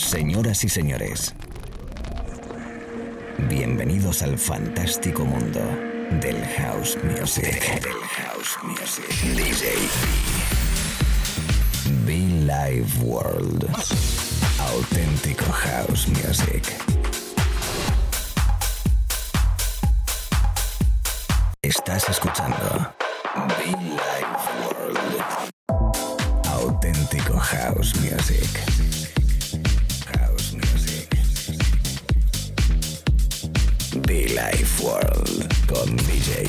Señoras y señores, bienvenidos al fantástico mundo del house music. Del house music. DJ Be Live World. Auténtico house music. Estás escuchando Be Live World. Auténtico house music. Life World con DJ.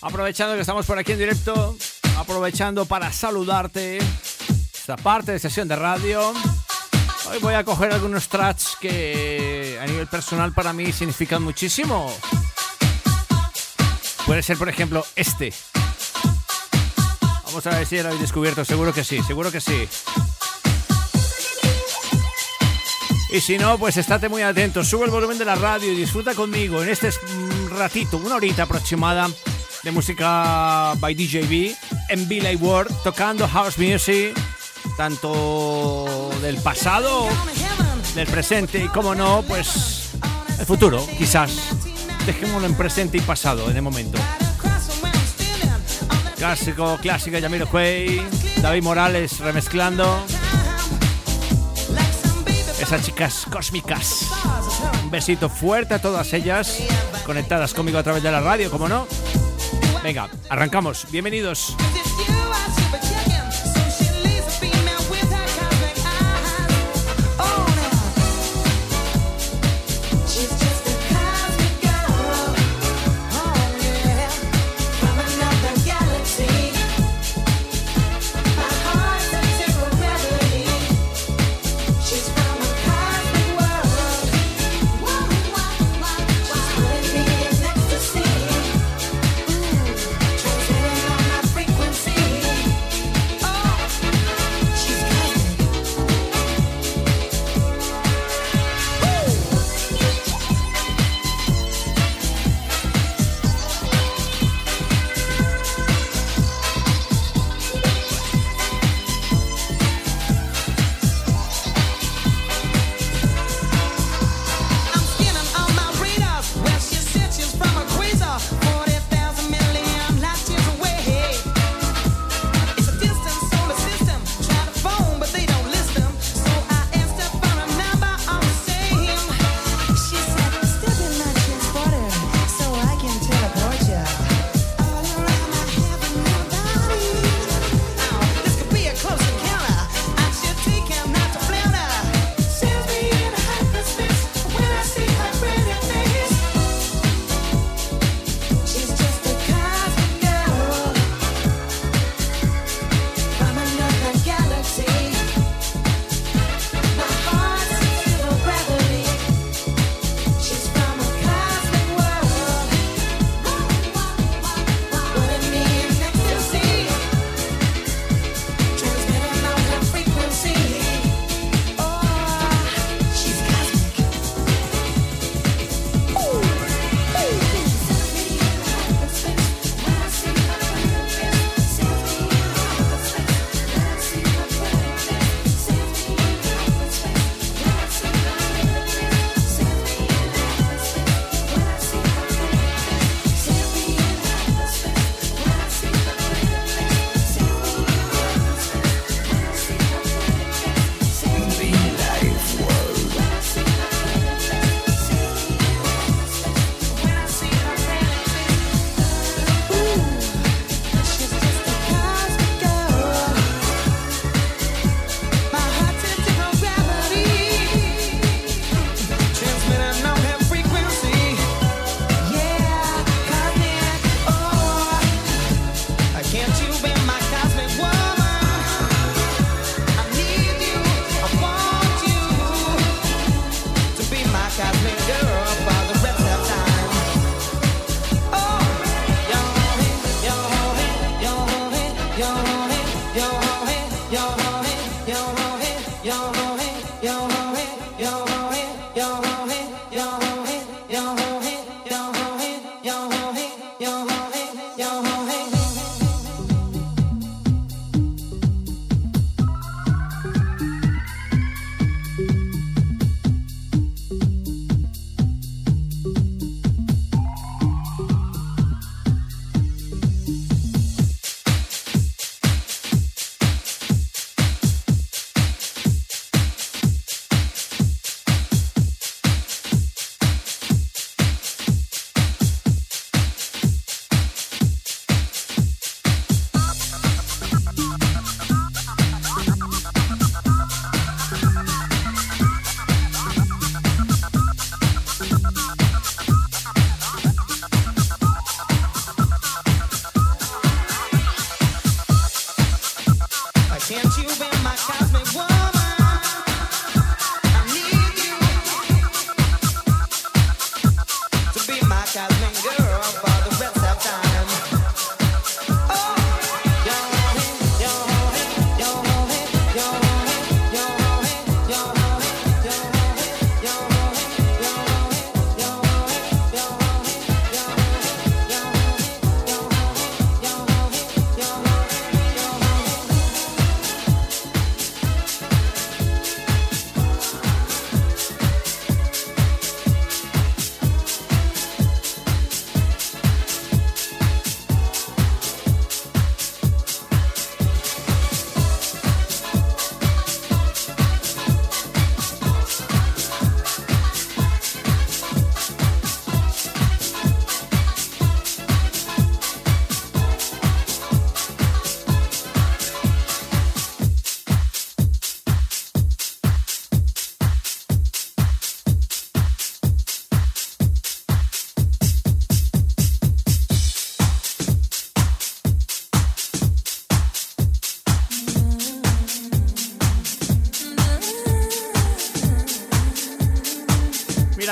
Aprovechando que estamos por aquí en directo, aprovechando para saludarte esta parte de sesión de radio. Hoy voy a coger algunos tracks que a nivel personal para mí significan muchísimo. Puede ser, por ejemplo, este. Vamos a ver si lo habéis descubierto. Seguro que sí, seguro que sí. Y si no, pues estate muy atento. Sube el volumen de la radio y disfruta conmigo en este mm, ratito, una horita aproximada de música by DJB en Like World, tocando house music, tanto del pasado, del presente y, como no, pues el futuro, quizás. Dejémoslo en presente y pasado en el momento. Clásico, clásica Yamiro Cuey, David Morales remezclando. Esas chicas cósmicas. Un besito fuerte a todas ellas, conectadas conmigo a través de la radio, como no. Venga, arrancamos. Bienvenidos.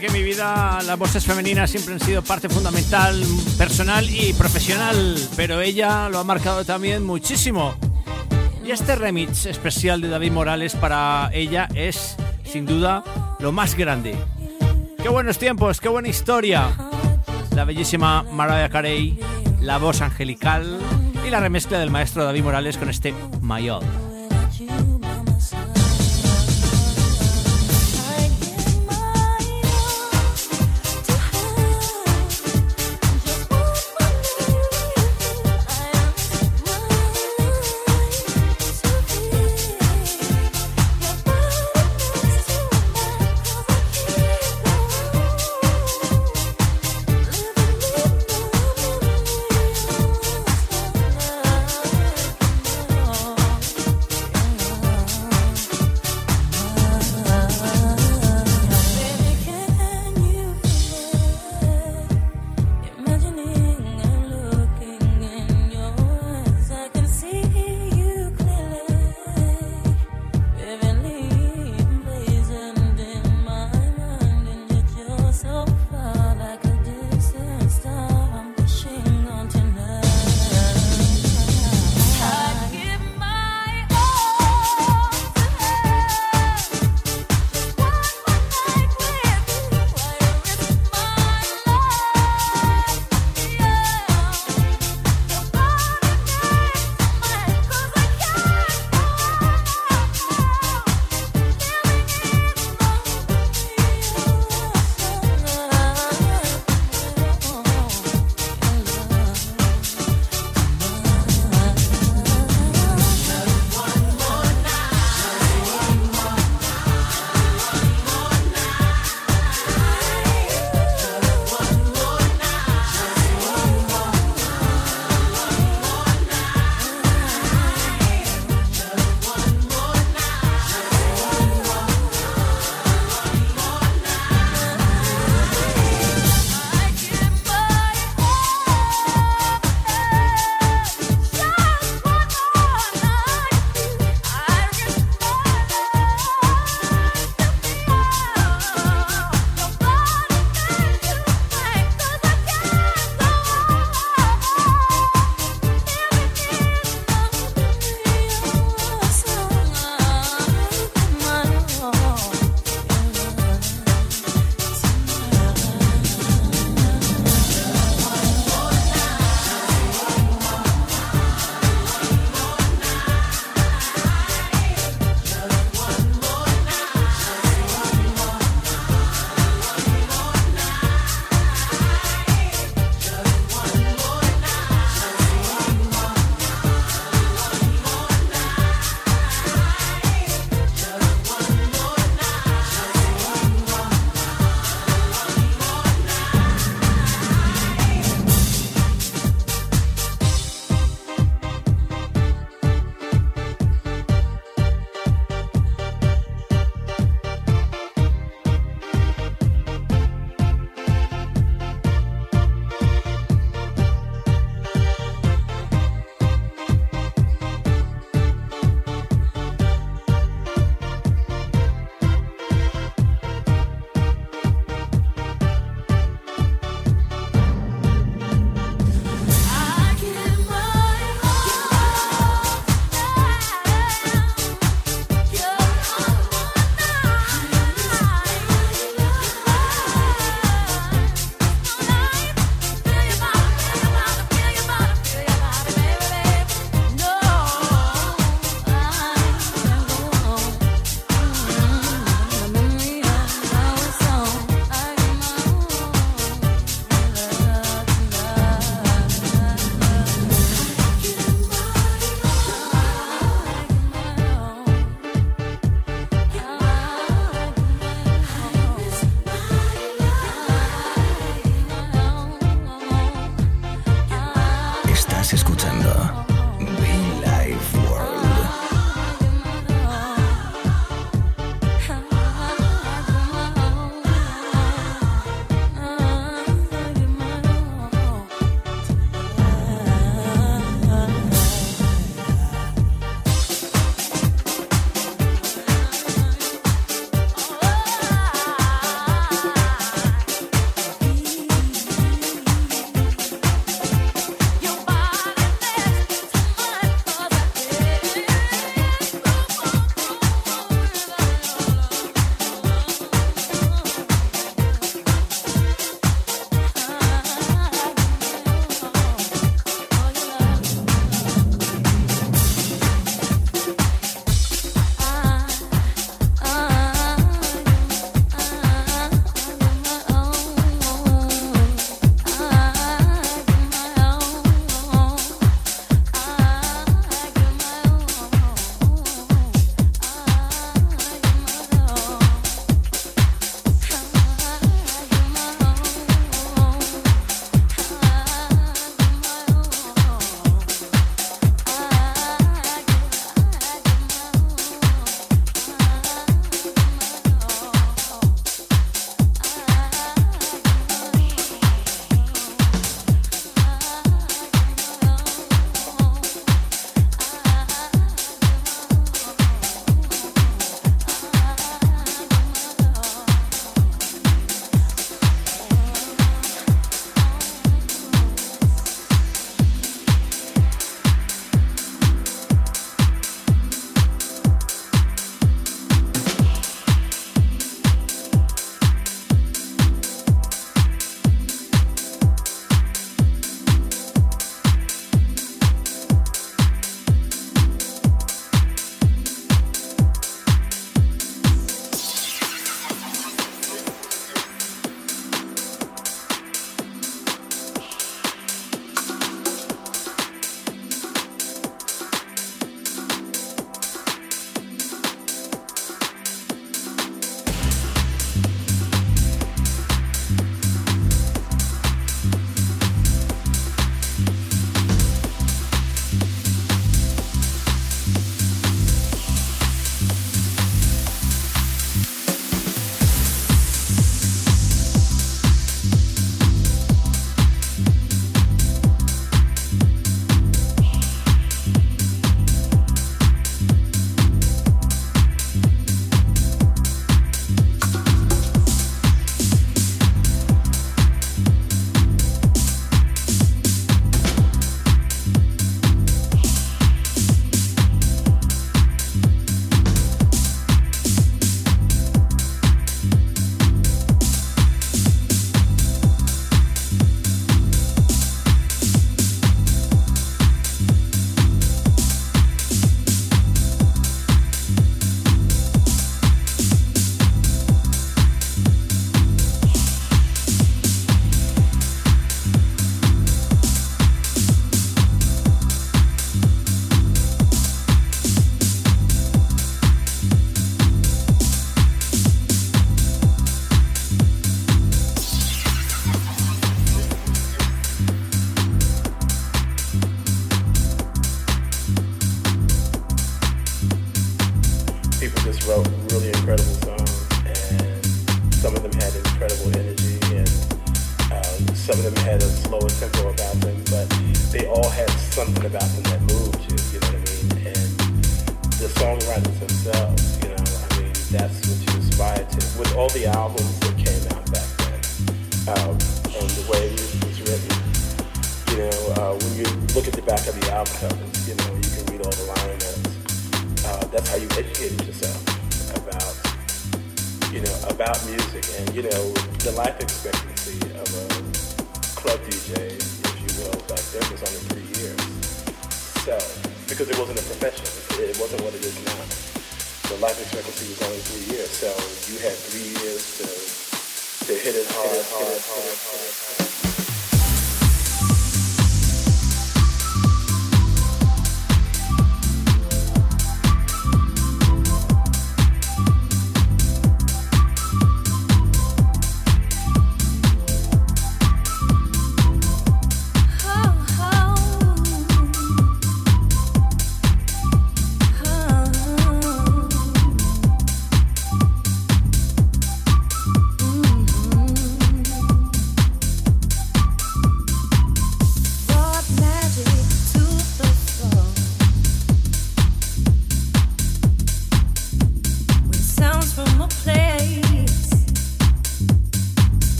Que mi vida las voces femeninas siempre han sido parte fundamental, personal y profesional, pero ella lo ha marcado también muchísimo. Y este remix especial de David Morales para ella es, sin duda, lo más grande. Qué buenos tiempos, qué buena historia. La bellísima Mariah Carey, la voz angelical y la remezcla del maestro David Morales con este Mayor.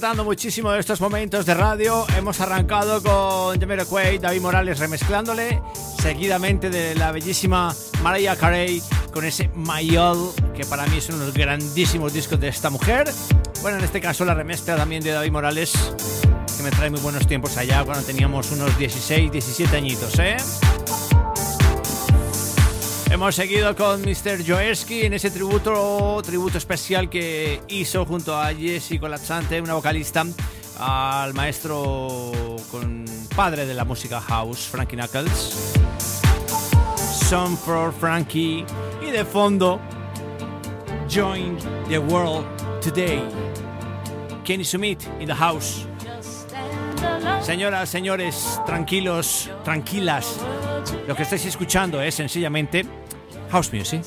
Disfrutando muchísimo de estos momentos de radio. Hemos arrancado con Jamiroquai, David Morales remezclándole, seguidamente de la bellísima Mariah Carey con ese Mayol, que para mí es uno de los grandísimos discos de esta mujer. Bueno, en este caso la remezcla también de David Morales, que me trae muy buenos tiempos allá cuando teníamos unos 16, 17 añitos, ¿eh? Hemos seguido con Mr. Joersky en ese tributo, tributo especial que hizo junto a Jessie Colazzante, una vocalista, al maestro con padre de la música house, Frankie Knuckles. Song for Frankie. Y de fondo, Join the World Today. Kenny Sumit in the house. Señoras, señores, tranquilos, tranquilas. Lo que estáis escuchando es sencillamente house music.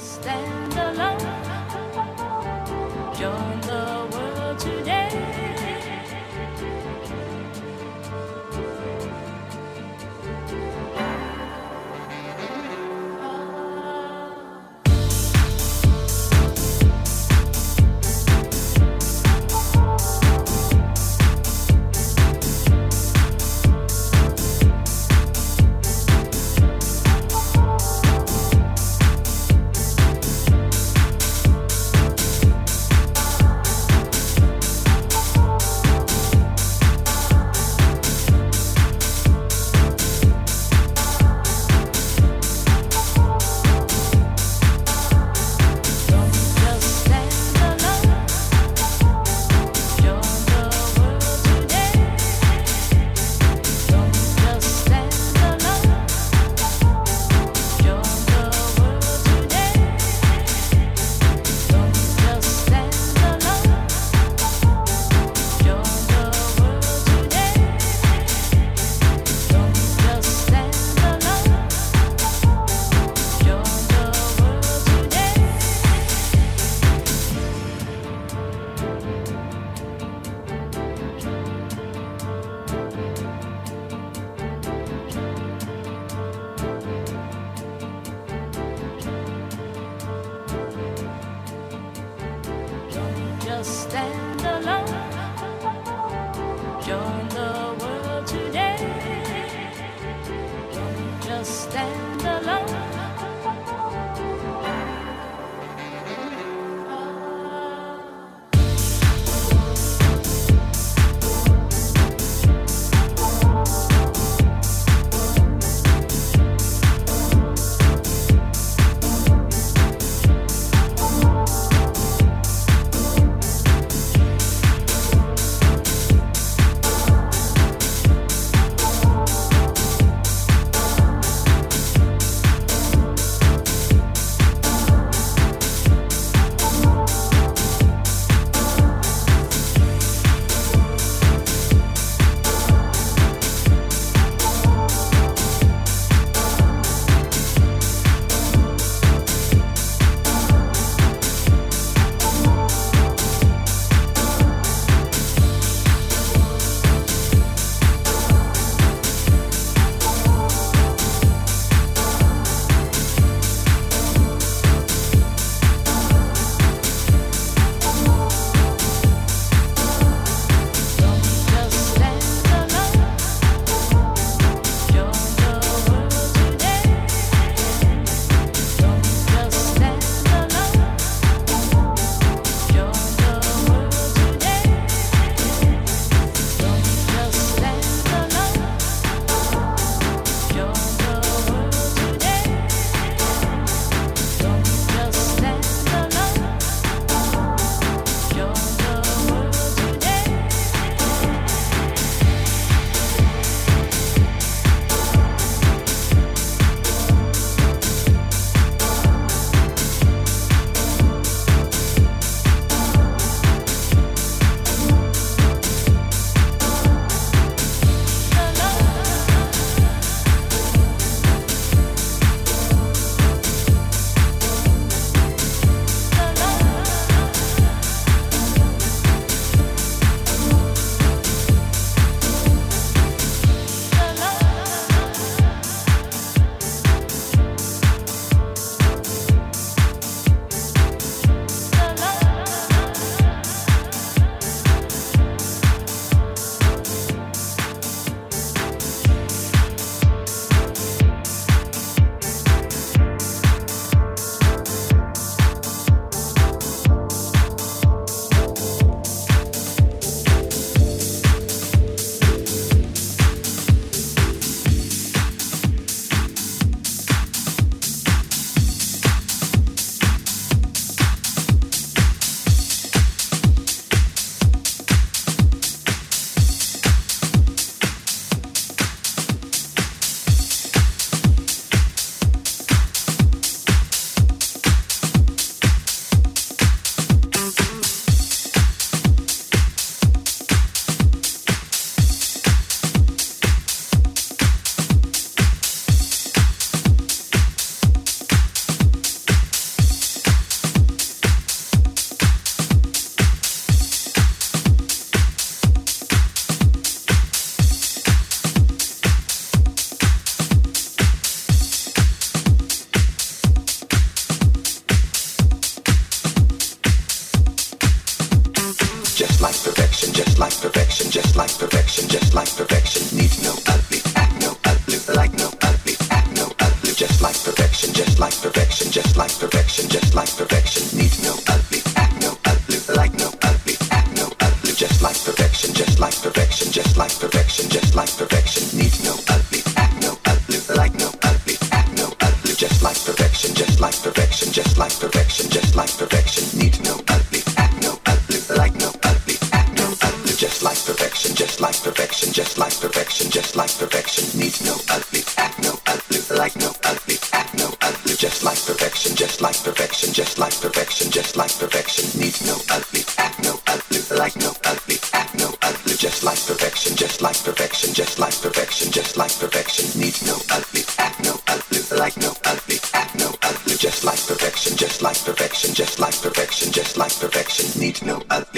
Like perfection, just like perfection, just like perfection. Needs no ugly, act no ugly, like no ugly, act no ugly, just like perfection, just like perfection, just like perfection, just like perfection. Needs no ugly, act no ugly, like no ugly, act no ugly, just like perfection, just like perfection, just like perfection, just like perfection. Needs no ugly, act no ugly, like no ugly, act no ugly, just like perfection, just like perfection, just like perfection, just like perfection. Needs no ugly,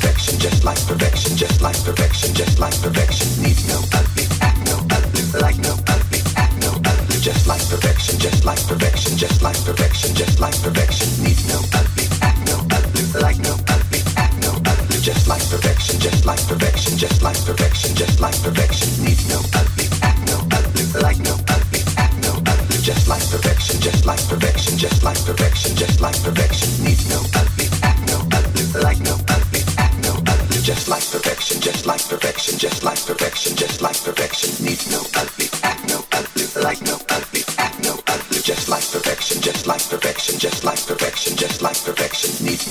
perfection, just like perfection, just like perfection, just like perfection. Needs no ugly, act no ugly, like no ugly, act no ugly. Just like perfection, just like perfection, just like perfection, just like perfection. Needs no ugly, act no ugly, like no ugly, act no ugly. Just like perfection, just like perfection, just like perfection, just like perfection. Needs no ugly, act no ugly, like no ugly, act no ugly. Just like perfection, just like perfection, just like perfection, just like perfection. Needs no ugly, act no ugly, like no ugly. Just like perfection, just like perfection, just like perfection, just like perfection. Needs no ugly, act no ugly, like no ugly, act no ugly. Just like perfection, just like perfection, just like perfection, just like perfection. Needs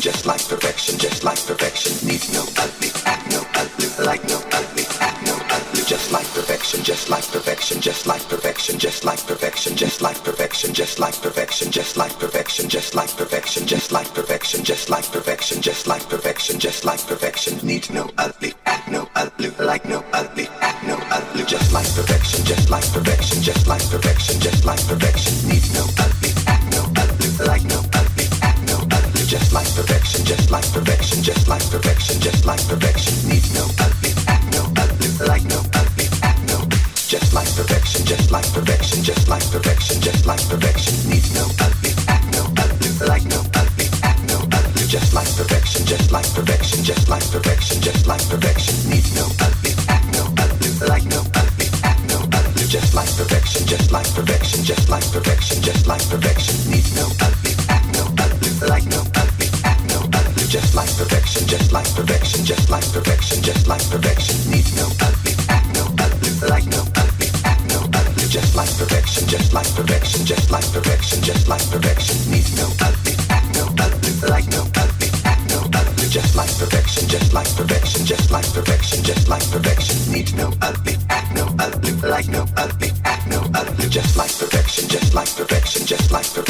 just like perfection, just like perfection. Needs no ugly, act no ugly, like no ugly, act no ugly. Just like perfection, just like perfection, just like perfection, just like perfection, just like perfection, just like perfection, just like perfection, just like perfection, just like perfection, just like perfection, just like perfection, just like perfection. Needs no Just like perfection, just like perfection, just like perfection, just like perfection. Needs no just like perfection, just like perfection, just like perfection. Needs no ugly, act no ugly, like no ugly, act no ugly. Just like perfection, just like perfection, just like perfection, just like perfection. Needs no ugly, act no ugly, like no ugly, act no ugly. Just like perfection, just like perfection, just like perfection.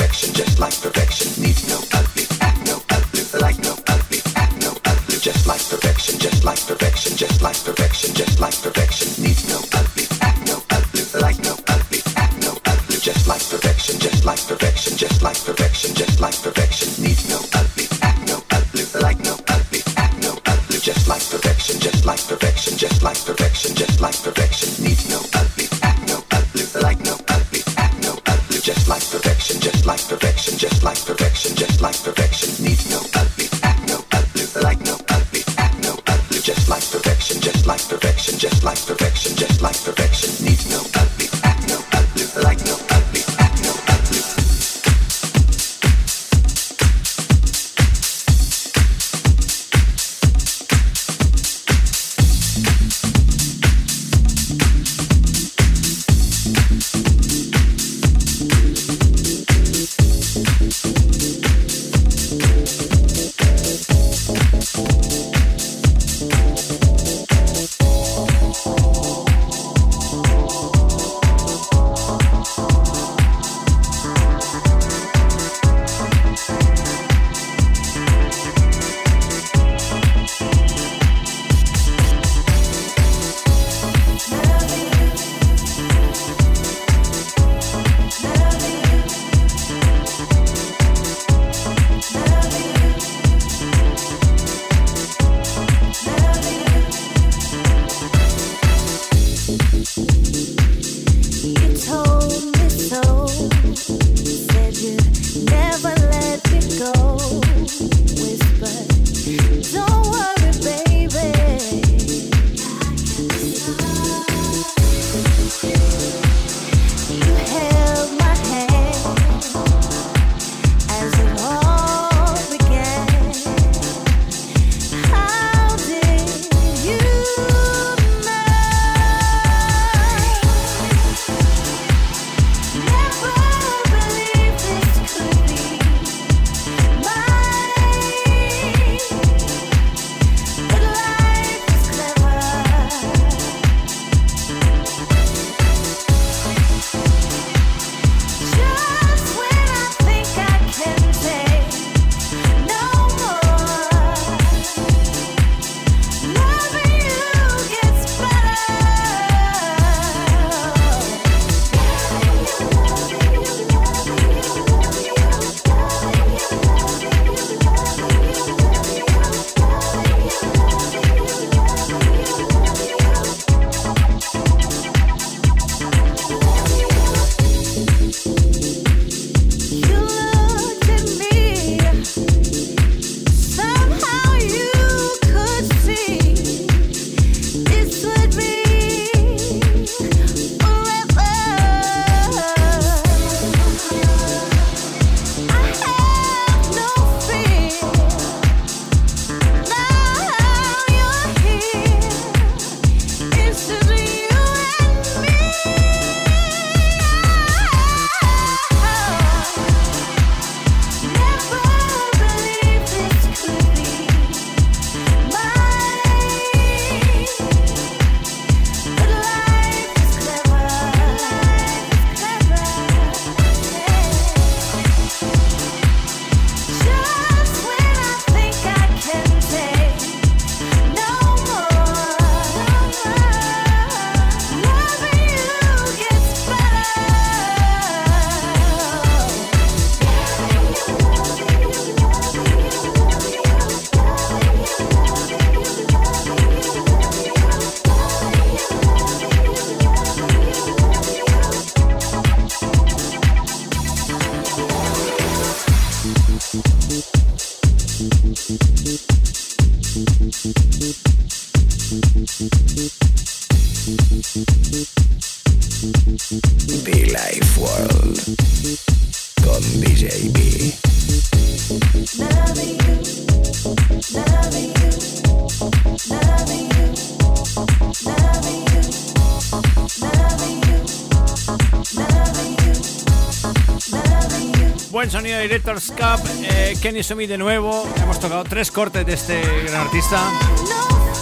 Kenny Sumi de nuevo. Hemos tocado tres cortes de este gran artista.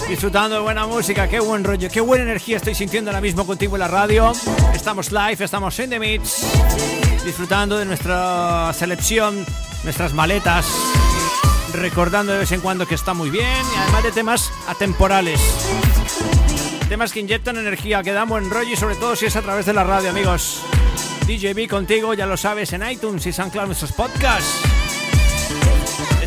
Disfrutando de buena música, qué buen rollo, qué buena energía estoy sintiendo ahora mismo contigo en la radio. Estamos live, estamos en The Mix, disfrutando de nuestra selección, nuestras maletas, recordando de vez en cuando que está muy bien y además de temas atemporales. Temas que inyectan energía, que dan buen rollo y sobre todo si es a través de la radio, amigos. DJB contigo, ya lo sabes, en iTunes y SoundCloud nuestros podcasts.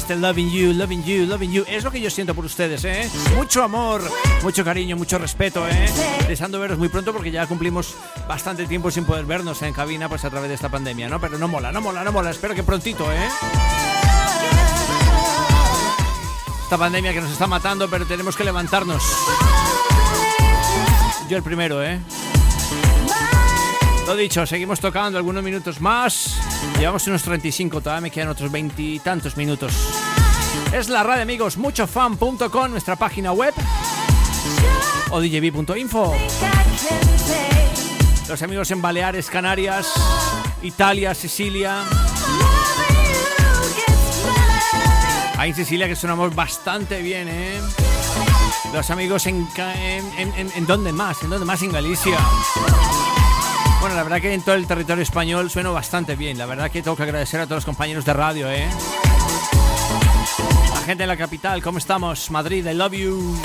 Este Loving You, Loving You, Loving You es lo que yo siento por ustedes, ¿eh? Mucho amor, mucho cariño, mucho respeto, ¿eh? Deseando veros muy pronto porque ya cumplimos bastante tiempo sin poder vernos en cabina pues a través de esta pandemia, ¿no? Pero no mola, no mola, no mola. Espero que prontito, ¿eh? Esta pandemia que nos está matando, pero tenemos que levantarnos. Yo el primero, ¿eh? Lo dicho, seguimos tocando algunos minutos más. Llevamos unos 35, todavía me quedan otros veintitantos minutos. Es la radio, amigos, muchofan.com, nuestra página web. O djb.info. Los amigos en Baleares, Canarias, Italia, Sicilia. Ahí en Sicilia que sonamos bastante bien, ¿eh? Los amigos en, en, en- ¿en dónde más? ¿En dónde más? En Galicia. Bueno, la verdad que en todo el territorio español sueno bastante bien. La verdad que tengo que agradecer a todos los compañeros de radio, ¿eh? La gente de la capital, ¿cómo estamos? Madrid, I love you.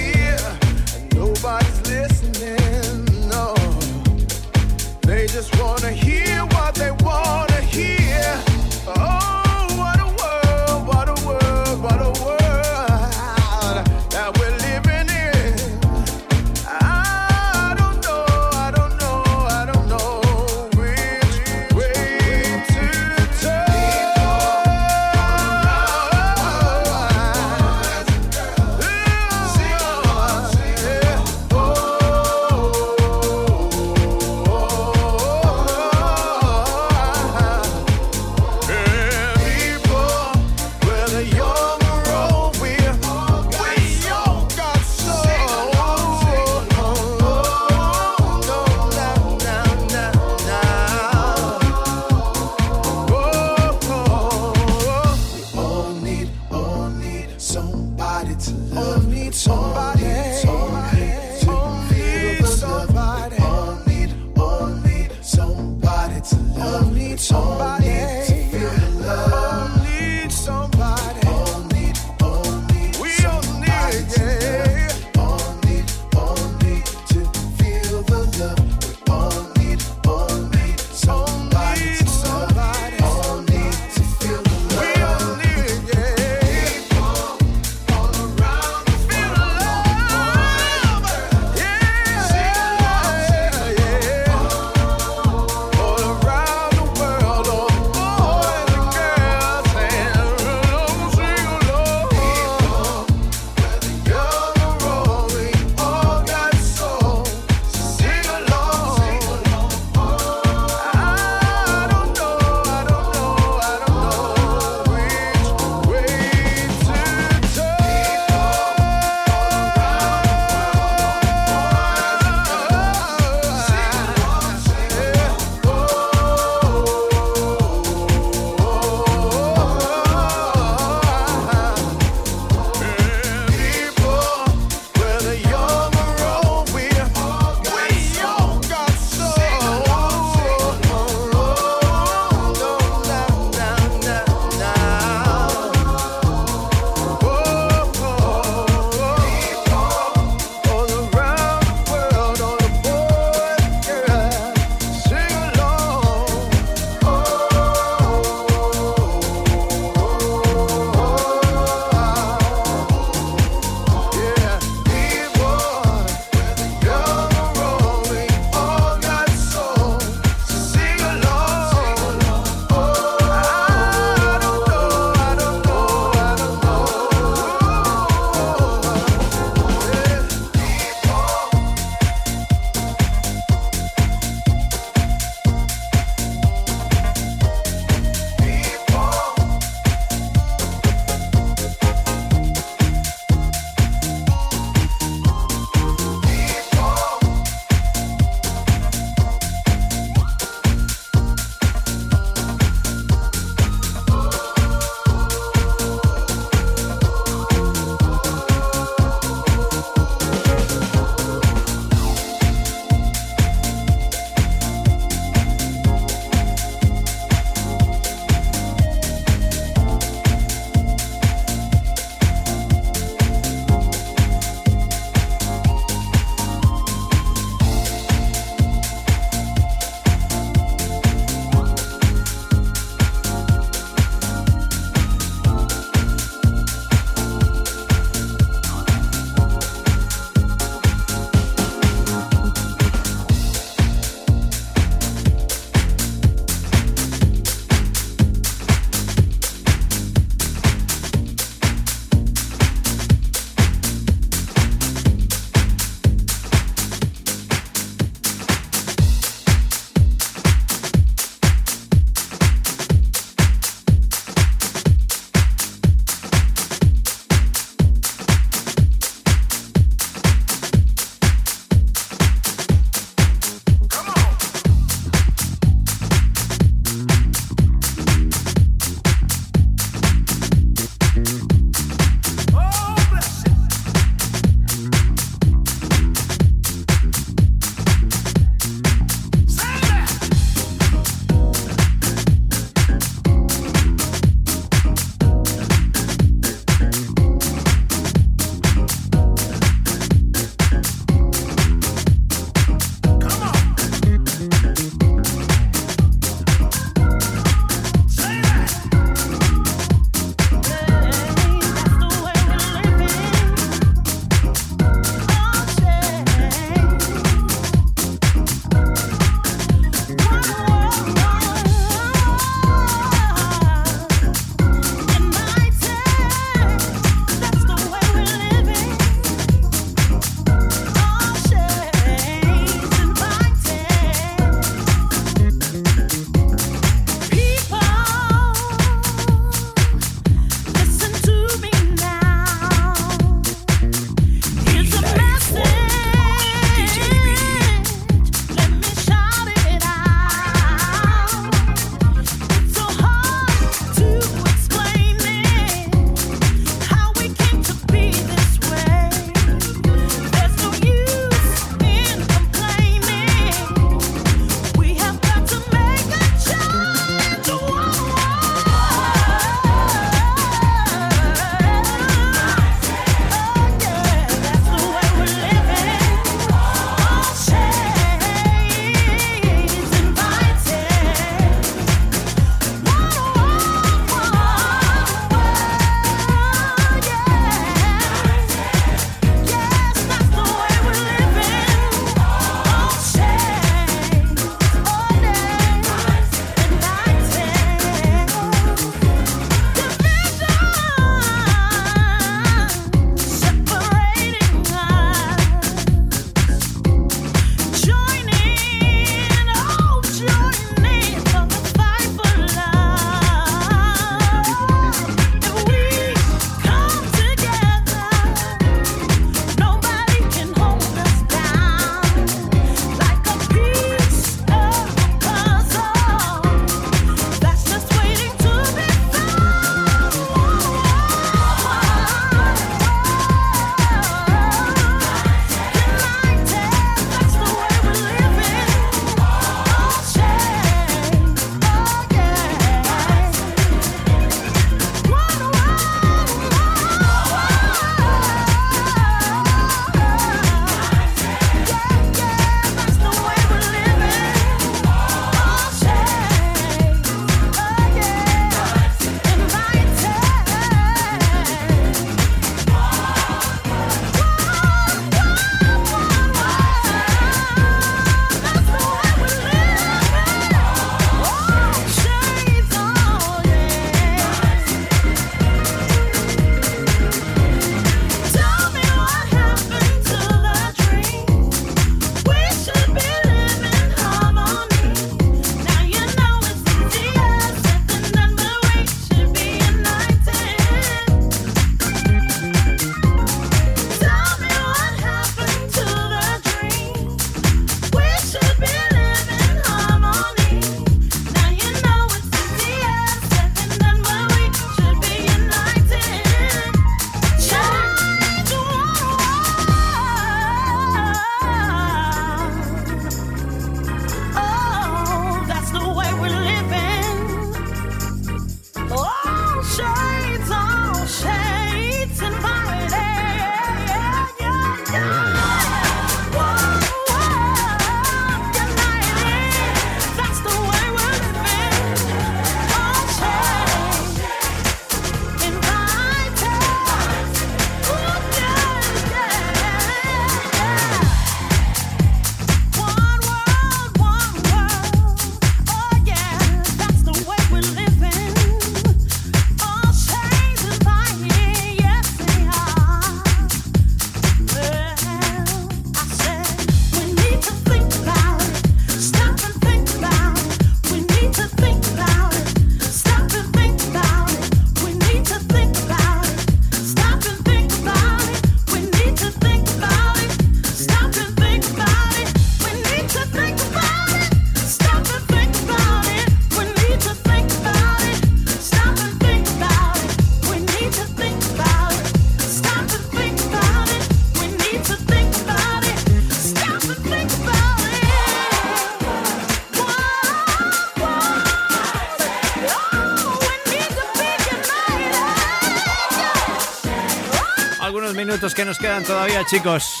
Quedan todavía, chicos.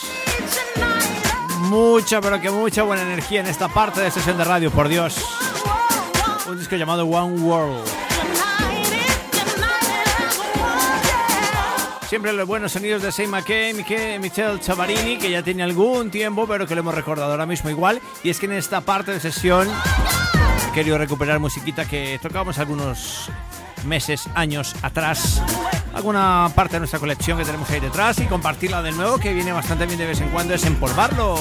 Mucha, pero que mucha buena energía en esta parte de sesión de radio, por Dios. Un disco llamado One World. Siempre los buenos sonidos de Sei McKay, Miche- Michel Chavarini, que ya tiene algún tiempo, pero que lo hemos recordado ahora mismo igual. Y es que en esta parte de sesión he querido recuperar musiquita que tocábamos algunos meses, años atrás. Alguna parte de nuestra colección que tenemos ahí detrás y compartirla de nuevo, que viene bastante bien de vez en cuando, es empolvarlo.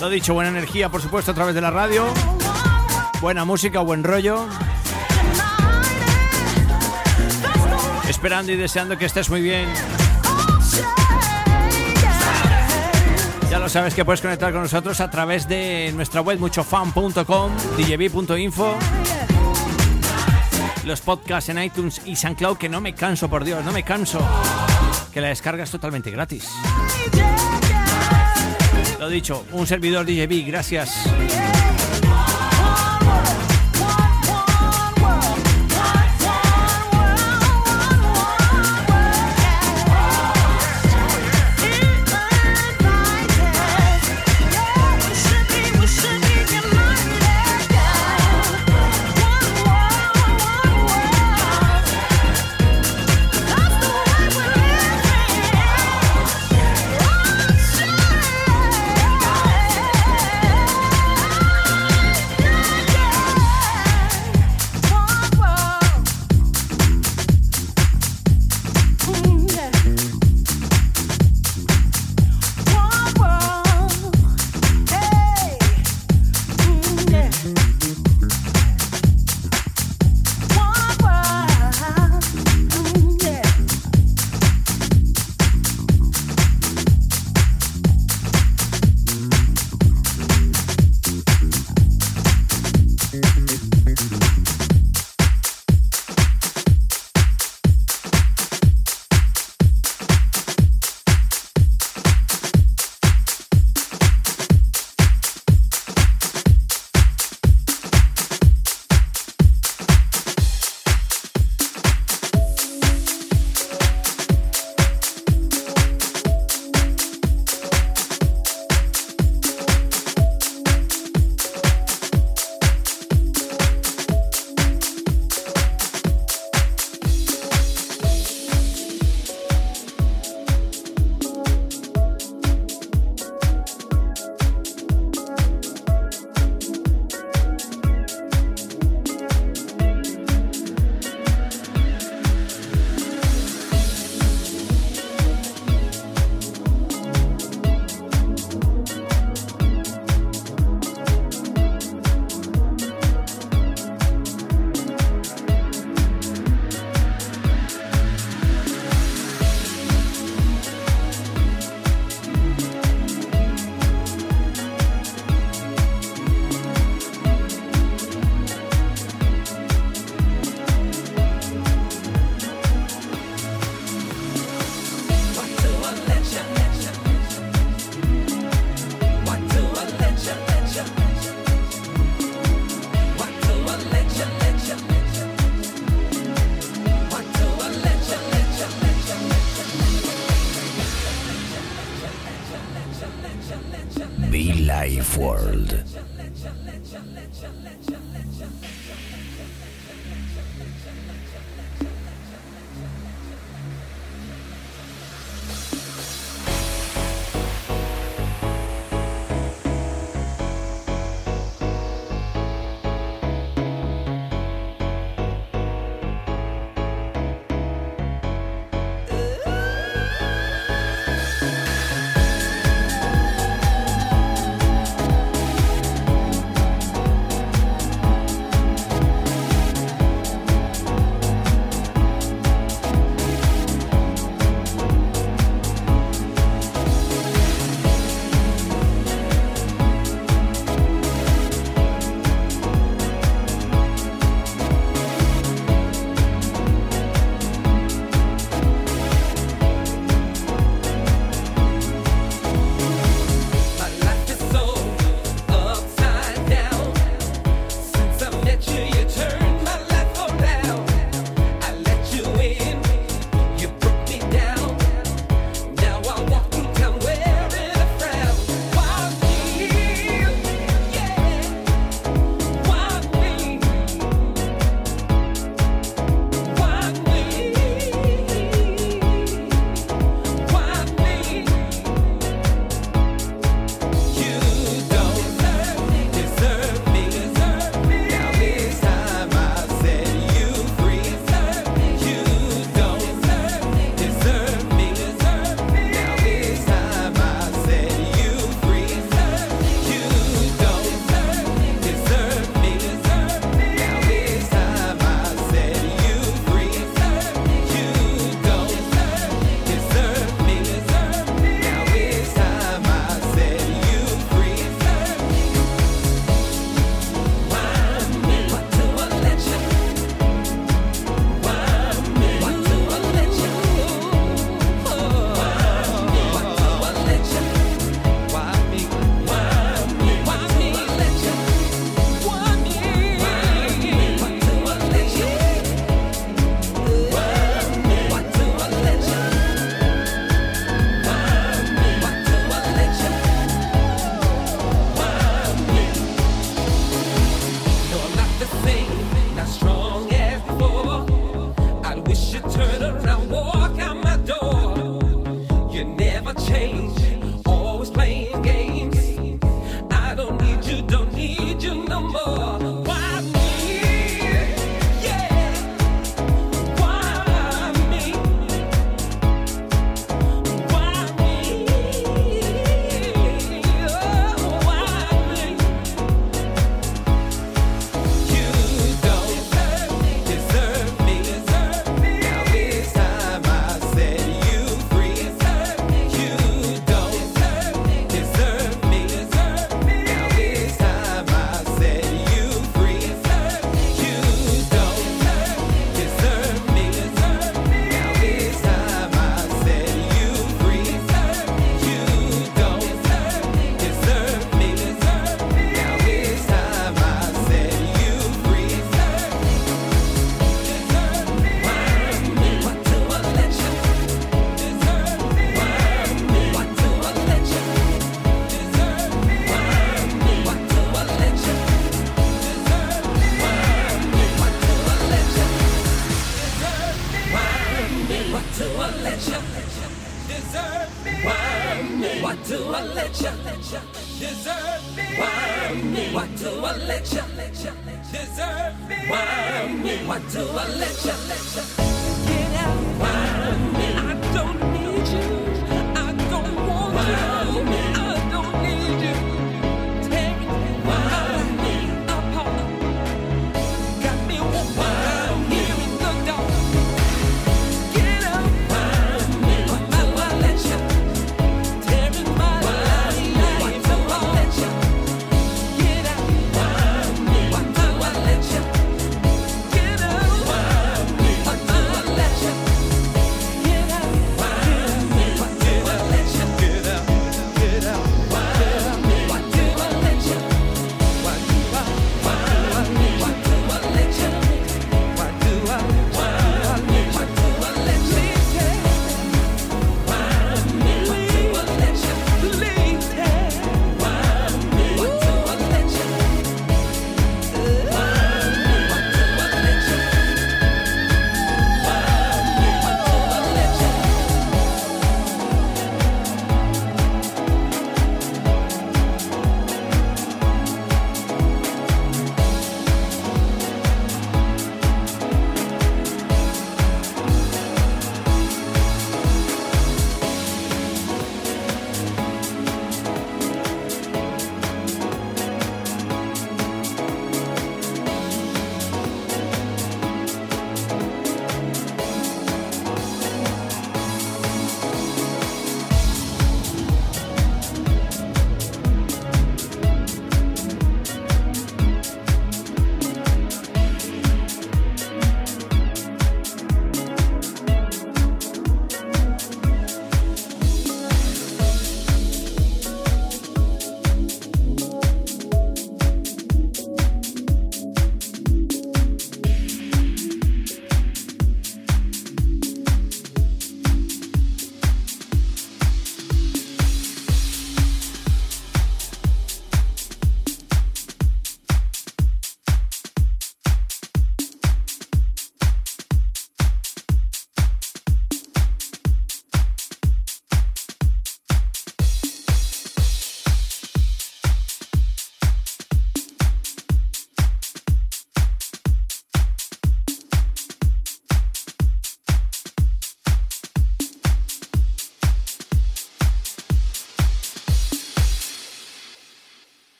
Lo dicho, buena energía, por supuesto, a través de la radio. Buena música, buen rollo. Esperando y deseando que estés muy bien. Ya lo sabes que puedes conectar con nosotros a través de nuestra web muchofan.com, djb.info, los podcasts en iTunes y SoundCloud, que no me canso, por Dios, no me canso, que la descarga es totalmente gratis. Lo dicho, un servidor DJB, gracias.